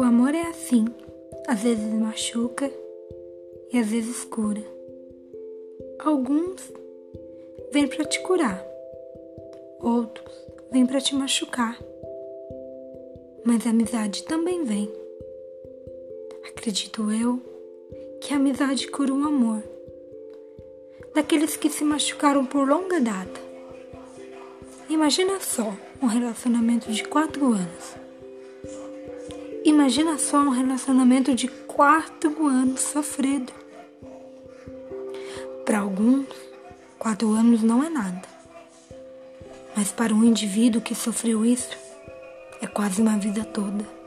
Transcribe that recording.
O amor é assim, às vezes machuca e às vezes cura. Alguns vêm para te curar, outros vêm para te machucar. Mas a amizade também vem. Acredito eu que a amizade cura um amor daqueles que se machucaram por longa data. Imagina só um relacionamento de quatro anos. Imagina só um relacionamento de quatro anos sofrido. Para alguns, quatro anos não é nada. Mas para um indivíduo que sofreu isso, é quase uma vida toda.